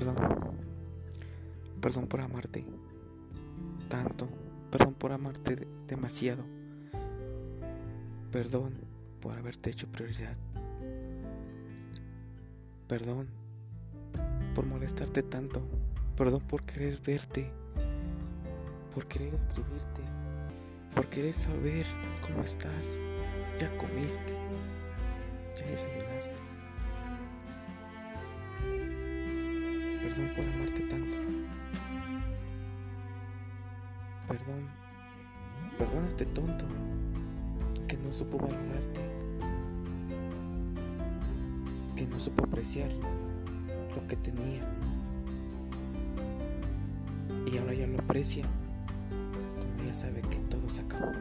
Perdón. Perdón por amarte tanto. Perdón por amarte demasiado. Perdón por haberte hecho prioridad. Perdón por molestarte tanto. Perdón por querer verte. Por querer escribirte. Por querer saber cómo estás. Ya comiste. Ya desayunaste. Perdón por amarte tanto. Perdón. Perdón a este tonto que no supo valorarte. Que no supo apreciar lo que tenía. Y ahora ya lo aprecia. Como ya sabe que todo se acabó.